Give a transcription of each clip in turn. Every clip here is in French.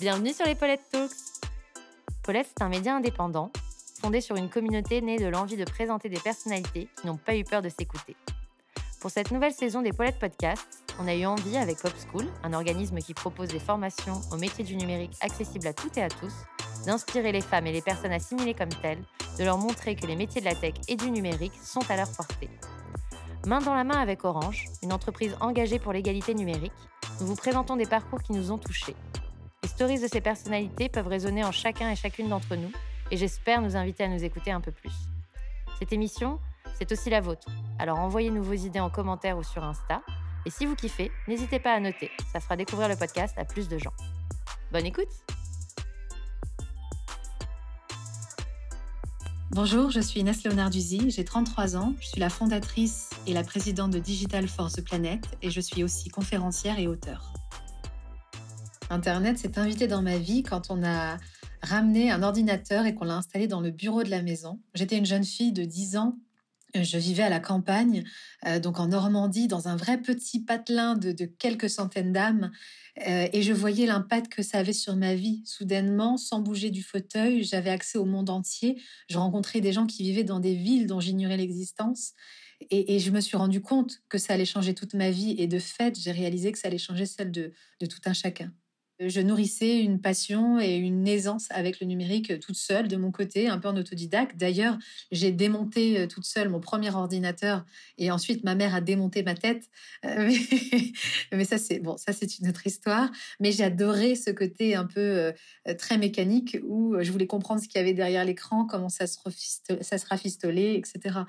Bienvenue sur les Paulette Talks. Paulette, c'est un média indépendant, fondé sur une communauté née de l'envie de présenter des personnalités qui n'ont pas eu peur de s'écouter. Pour cette nouvelle saison des Paulette Podcasts, on a eu envie avec Pop School, un organisme qui propose des formations au métier du numérique accessibles à toutes et à tous, d'inspirer les femmes et les personnes assimilées comme telles, de leur montrer que les métiers de la tech et du numérique sont à leur portée. Main dans la main avec Orange, une entreprise engagée pour l'égalité numérique, nous vous présentons des parcours qui nous ont touchés. Stories de ces personnalités peuvent résonner en chacun et chacune d'entre nous, et j'espère nous inviter à nous écouter un peu plus. Cette émission, c'est aussi la vôtre, alors envoyez-nous vos idées en commentaire ou sur Insta, et si vous kiffez, n'hésitez pas à noter, ça fera découvrir le podcast à plus de gens. Bonne écoute Bonjour, je suis Inès Léonarduzzi, j'ai 33 ans, je suis la fondatrice et la présidente de Digital for the Planet et je suis aussi conférencière et auteure. Internet s'est invité dans ma vie quand on a ramené un ordinateur et qu'on l'a installé dans le bureau de la maison. J'étais une jeune fille de 10 ans je vivais à la campagne, euh, donc en Normandie, dans un vrai petit patelin de, quelques centaines d'âmes, euh, et je voyais l'impact que ça avait sur ma vie. Soudainement, sans bouger du fauteuil, j'avais accès au monde entier. Je rencontrais des gens qui vivaient dans des villes dont j'ignorais l'existence. Et, je me suis rendu compte que ça allait changer toute ma vie. Et de fait, j'ai réalisé que ça allait changer celle de tout un chacun je nourrissais une passion et une aisance avec le numérique toute seule de mon côté, un peu en autodidacte. D'ailleurs, j'ai démonté euh, toute seule mon premier ordinateur et ensuite ma mère a démonté ma tête. Euh, mais, ça c'est bon, ça c'est une autre histoire. Mais j'adorais ce côté un peu euh, très mécanique où je voulais comprendre ce qu'il y avait derrière l'écran, comment ça se, ça rafistolait, etc.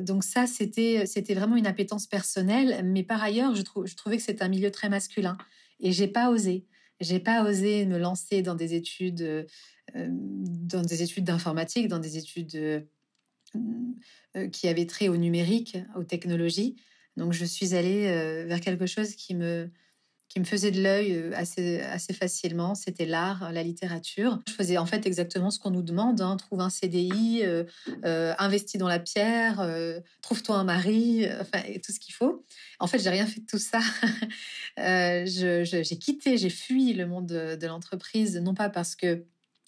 donc ça, c'était vraiment une appétence personnelle, mais par ailleurs, je, je trouvais que c'était un milieu très masculin. Et j'ai pas osé. J'ai pas osé me lancer dans des études, euh, dans des études d'informatique, dans des études euh, euh, qui avaient trait au numérique, aux technologies. Donc je suis allée vers quelque chose qui me qui me faisait de l'œil assez, assez facilement, c'était l'art, la littérature. Je faisais en fait exactement ce qu'on nous demande, hein. trouve un CDI, euh, investis dans la pierre, trouve-toi un mari, enfin tout ce qu'il faut. En fait, j'ai rien fait de tout ça. euh, j'ai quitté, j'ai fui le monde de, l'entreprise, non pas parce que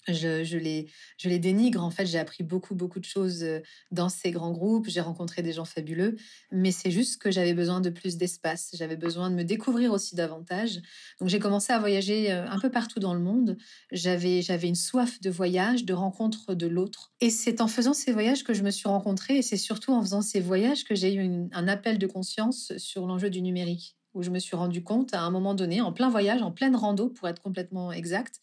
je, les, dénigre. En fait, j'ai appris beaucoup, beaucoup de choses euh, dans ces grands groupes. J'ai rencontré des gens fabuleux. Mais c'est juste que j'avais besoin de plus d'espace. J'avais besoin de me découvrir aussi davantage. Donc, j'ai commencé à voyager euh, un peu partout dans le monde. J'avais une soif de voyage, de rencontre de l'autre. Et c'est en faisant ces voyages que je me suis rencontrée. Et c'est surtout en faisant ces voyages que j'ai eu un appel de conscience sur l'enjeu du numérique où je me suis rendu compte à un moment donné, en plein voyage, en pleine rando, pour être complètement exact,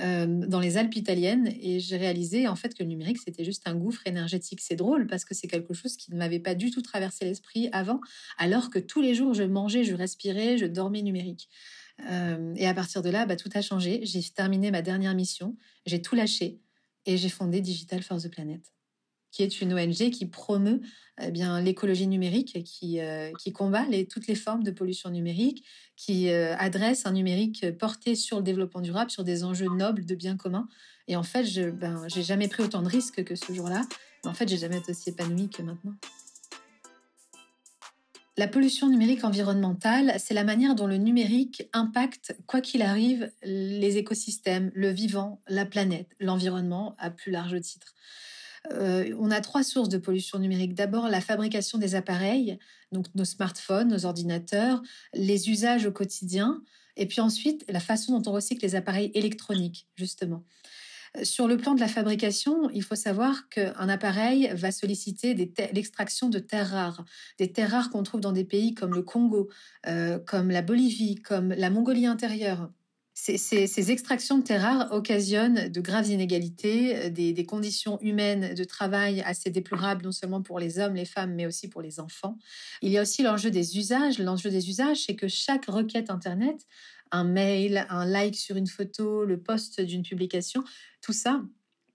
euh, dans les Alpes italiennes, et j'ai réalisé en fait que le numérique c'était juste un gouffre énergétique. C'est drôle parce que c'est quelque chose qui ne m'avait pas du tout traversé l'esprit avant, alors que tous les jours je mangeais, je respirais, je dormais numérique. Euh, et à partir de là, bah, tout a changé. J'ai terminé ma dernière mission, j'ai tout lâché et j'ai fondé Digital for the Planet qui est une ONG qui promeut eh bien l'écologie numérique, qui, euh, qui combat les, toutes les formes de pollution numérique, qui euh, adresse un numérique porté sur le développement durable, sur des enjeux nobles de bien commun. Et en fait, je ben, j'ai jamais pris autant de risques que ce jour-là. En fait, j'ai jamais été aussi épanouie que maintenant. La pollution numérique environnementale, c'est la manière dont le numérique impacte, quoi qu'il arrive, les écosystèmes, le vivant, la planète, l'environnement à plus large titre. Euh, on a trois sources de pollution numérique. D'abord, la fabrication des appareils, donc nos smartphones, nos ordinateurs, les usages au quotidien, et puis ensuite la façon dont on recycle les appareils électroniques, justement. Euh, sur le plan de la fabrication, il faut savoir qu'un appareil va solliciter l'extraction de terres rares, des terres rares qu'on trouve dans des pays comme le Congo, euh, comme la Bolivie, comme la Mongolie intérieure. Ces, extractions de terres rares occasionnent de graves inégalités, euh, des, conditions humaines de travail assez déplorables, non seulement pour les hommes, les femmes, mais aussi pour les enfants. Il y a aussi l'enjeu des usages. L'enjeu des usages, c'est que chaque requête Internet, un mail, un like sur une photo, le post d'une publication, tout ça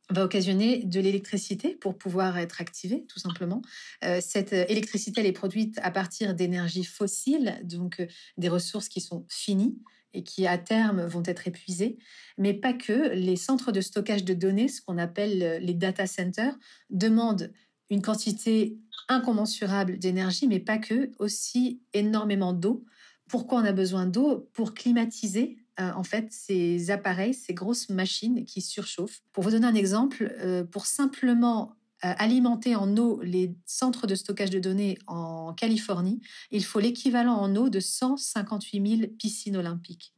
va occasionner de l'électricité pour pouvoir être activée, tout simplement. Euh, cette électricité, elle est produite à partir d'énergies fossiles, donc euh, des ressources qui sont finies et qui à terme vont être épuisées, mais pas que. Les centres de stockage de données, ce qu'on appelle euh, les data centers, demandent une quantité incommensurable d'énergie, mais pas que, aussi énormément d'eau. Pourquoi on a besoin d'eau? Pour climatiser euh, en fait ces appareils, ces grosses machines qui surchauffent. Pour vous donner un exemple, euh, pour simplement alimenter en eau les centres de stockage de données en Californie, il faut l'équivalent en eau de 158 000 piscines olympiques.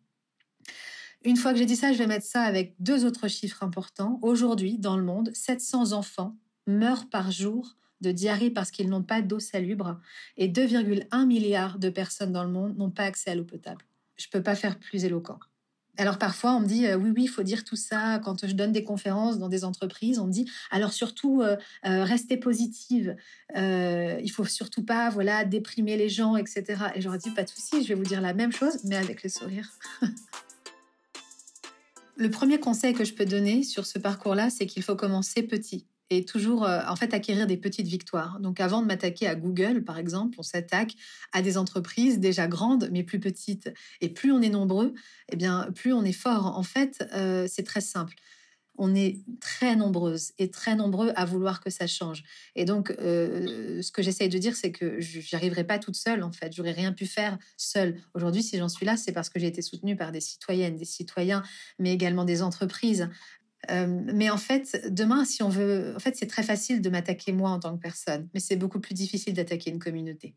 Une fois que j'ai dit ça, je vais mettre ça avec deux autres chiffres importants. Aujourd'hui, dans le monde, 700 enfants meurent par jour de diarrhée parce qu'ils n'ont pas d'eau salubre et 2,1 milliards de personnes dans le monde n'ont pas accès à l'eau potable. Je ne peux pas faire plus éloquent. Alors parfois on me dit euh, oui oui il faut dire tout ça. Quand je donne des conférences dans des entreprises on me dit alors surtout euh, euh, restez positive. Il faut surtout pas voilà déprimer les gens etc et j'aurais dit pas de souci je vais vous dire la même chose mais avec le sourire. Le premier conseil que je peux donner sur ce parcours là c'est qu'il faut commencer petit et toujours euh, en fait acquérir des petites victoires. Donc avant de m'attaquer à Google par exemple, on s'attaque à des entreprises déjà grandes mais plus petites. Et plus on est nombreux, eh bien plus on est fort. En fait, euh, c'est très simple. On est très nombreuses et très nombreux à vouloir que ça change. Et donc, euh, ce que j'essaye de dire, c'est que je arriverai pas toute seule, en fait. J'aurais rien pu faire seule. Aujourd'hui, si j'en suis là, c'est parce que j'ai été soutenue par des citoyennes, des citoyens, mais également des entreprises. Euh, mais en fait, demain, si on veut, en fait, c'est très facile de m'attaquer moi en tant que personne, mais c'est beaucoup plus difficile d'attaquer une communauté.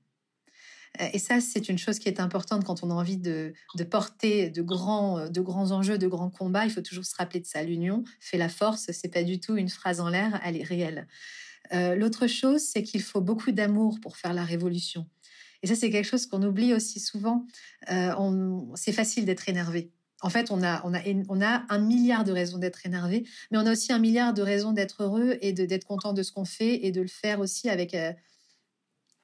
Euh, et ça, c'est une chose qui est importante quand on a envie de, porter de grands, de grands enjeux, de grands combats. Il faut toujours se rappeler de ça. L'union fait la force. C'est pas du tout une phrase en l'air. Elle est réelle. Euh, l'autre chose, c'est qu'il faut beaucoup d'amour pour faire la révolution. Et ça, c'est quelque chose qu'on oublie aussi souvent. c'est facile d'être énervé. En fait, on a, on, a, on a un milliard de raisons d'être énervé, mais on a aussi un milliard de raisons d'être heureux et d'être content de ce qu'on fait et de le faire aussi avec, euh,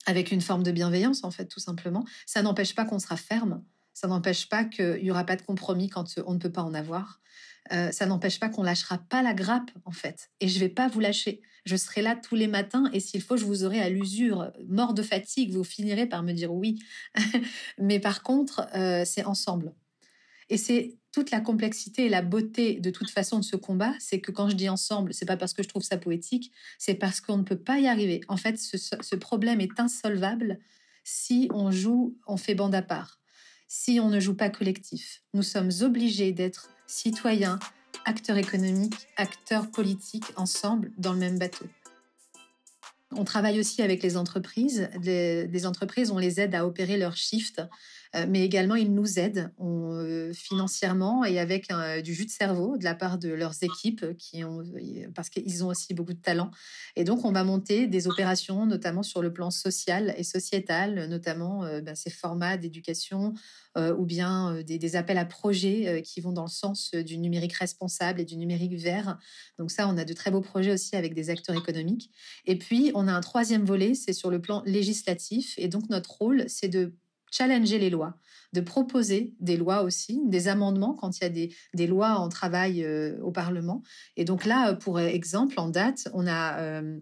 avec une forme de bienveillance, en fait, tout simplement. Ça n'empêche pas qu'on sera ferme, ça n'empêche pas qu'il n'y aura pas de compromis quand on ne peut pas en avoir. Euh, ça n'empêche pas qu'on lâchera pas la grappe, en fait. Et je vais pas vous lâcher. Je serai là tous les matins et s'il faut, je vous aurai à l'usure, mort de fatigue. Vous finirez par me dire oui. Mais par contre, euh, c'est ensemble. Et c'est toute la complexité et la beauté de toute façon de ce combat, c'est que quand je dis ensemble, c'est pas parce que je trouve ça poétique, c'est parce qu'on ne peut pas y arriver. En fait, ce, problème est insolvable si on joue, on fait bande à part, si on ne joue pas collectif. Nous sommes obligés d'être citoyens, acteurs économiques, acteurs politiques ensemble dans le même bateau. On travaille aussi avec les entreprises. Les, entreprises, on les aide à opérer leur shift euh, mais également ils nous aident euh, financièrement et avec du jus de cerveau de la part de leurs équipes qui ont, parce qu'ils ont aussi beaucoup de talent. Et donc on va monter des opérations, notamment sur le plan social et sociétal, notamment euh, ben, ces formats d'éducation ou bien des, des, appels à projets qui vont dans le sens du numérique responsable et du numérique vert. Donc ça, on a de très beaux projets aussi avec des acteurs économiques. Et puis, on a un troisième volet, c'est sur le plan législatif. Et donc, notre rôle, c'est de challenger les lois, de proposer des lois aussi, des amendements quand il y a des, des lois en travail euh, au Parlement. Et donc là, pour exemple, en date, on a euh,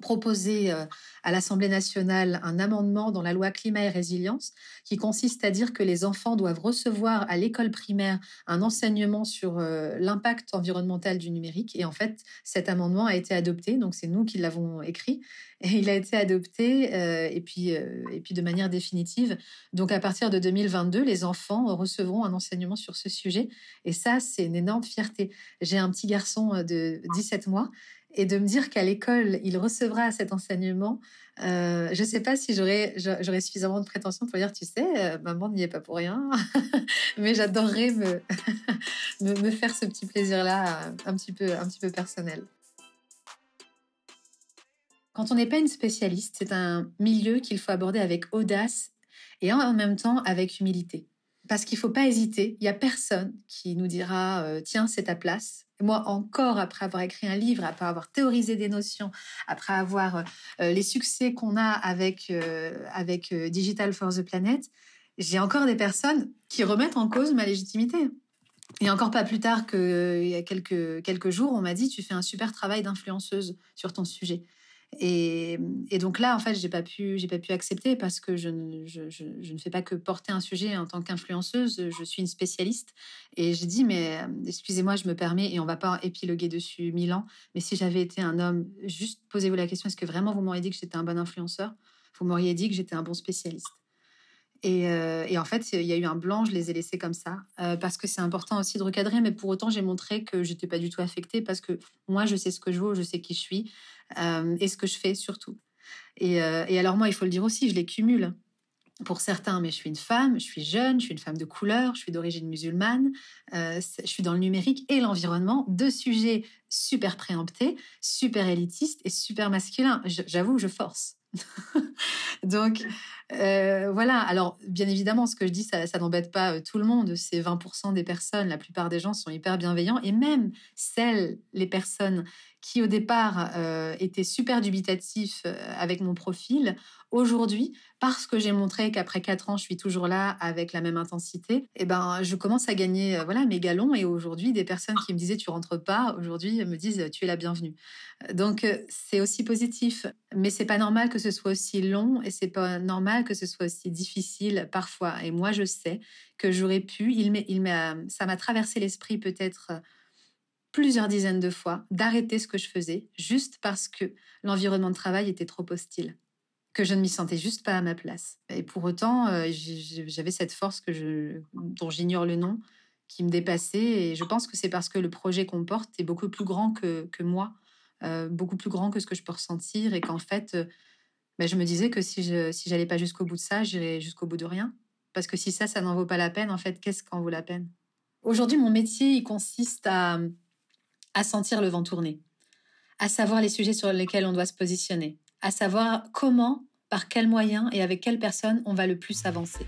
proposé euh, à l'Assemblée nationale un amendement dans la loi climat et résilience qui consiste à dire que les enfants doivent recevoir à l'école primaire un enseignement sur euh, l'impact environnemental du numérique. Et en fait, cet amendement a été adopté, donc c'est nous qui l'avons écrit, et il a été adopté euh, et, puis, et puis de manière définitive. Donc à partir de 2022, les enfants recevront un enseignement sur ce sujet. Et ça, c'est une énorme fierté. J'ai un petit garçon de 17 mois et de me dire qu'à l'école, il recevra cet enseignement, euh, je ne sais pas si j'aurais suffisamment de prétention pour dire, tu sais, euh, maman n'y est pas pour rien, mais j'adorerais me, me, faire ce petit plaisir-là un petit, peu, un petit peu personnel. Quand on n'est pas une spécialiste, c'est un milieu qu'il faut aborder avec audace et en même temps avec humilité. Parce qu'il ne faut pas hésiter, il n'y a personne qui nous dira, euh, tiens, c'est ta place moi encore, après avoir écrit un livre, après avoir théorisé des notions, après avoir euh, les succès qu'on a avec, euh, avec euh, Digital for the Planet, j'ai encore des personnes qui remettent en cause ma légitimité. Et encore pas plus tard qu'il y a quelques, quelques jours, on m'a dit, tu fais un super travail d'influenceuse sur ton sujet. Et, donc là, en fait, j'ai pas pu, j'ai pas pu accepter parce que je ne, je, ne fais pas que porter un sujet en tant qu'influenceuse. Je suis une spécialiste et je dis mais excusez-moi, je me permets et on va pas épiloguer dessus mille ans. Mais si j'avais été un homme, juste posez-vous la question est-ce que vraiment vous m'auriez dit que j'étais un bon influenceur? Vous m'auriez dit que j'étais un bon spécialiste. Euh, et, en fait, il y a eu un blanc, je les ai laissés comme ça, euh, parce que c'est important aussi de recadrer, mais pour autant, j'ai montré que je n'étais pas du tout affectée, parce que moi, je sais ce que je vaux, je sais qui je suis, euh, et ce que je fais surtout. Et, et, alors moi, il faut le dire aussi, je les cumule. Pour certains, mais je suis une femme, je suis jeune, je suis une femme de couleur, je suis d'origine musulmane, je suis dans le numérique et l'environnement, deux sujets super préemptés, super élitistes et super masculins. J'avoue, je force. Donc, euh, voilà. Alors, bien évidemment, ce que je dis, ça, n'embête pas euh, tout le monde. C'est 20% des personnes. La plupart des gens sont hyper bienveillants. Et même celles, les personnes qui, au départ, euh, étaient super dubitatifs avec mon profil, Aujourd'hui, parce que j'ai montré qu'après quatre ans, je suis toujours là avec la même intensité, eh ben, je commence à gagner euh, voilà mes galons. Et aujourd'hui, des personnes qui me disaient tu rentres pas, aujourd'hui me disent tu es la bienvenue. Donc euh, c'est aussi positif, mais c'est pas normal que ce soit aussi long et c'est pas normal que ce soit aussi difficile parfois. Et moi, je sais que j'aurais pu. Il, il ça m'a traversé l'esprit peut-être plusieurs dizaines de fois d'arrêter ce que je faisais juste parce que l'environnement de travail était trop hostile que je ne m'y sentais juste pas à ma place. Et pour autant, euh, j'avais cette force que dont j'ignore le nom, qui me dépassait. Et je pense que c'est parce que le projet qu'on porte est beaucoup plus grand que, que moi, euh, beaucoup plus grand que ce que je peux ressentir, et qu'en fait, euh, ben, je me disais que si je si j'allais pas jusqu'au bout de ça, j'irais jusqu'au bout de rien. Parce que si ça, ça n'en vaut pas la peine, en fait, qu'est-ce qu'en vaut la peine? Aujourd'hui, mon métier, il consiste à, à sentir le vent tourner, à savoir les sujets sur lesquels on doit se positionner, à savoir comment, par quels moyens et avec quelles personnes on va le plus avancer.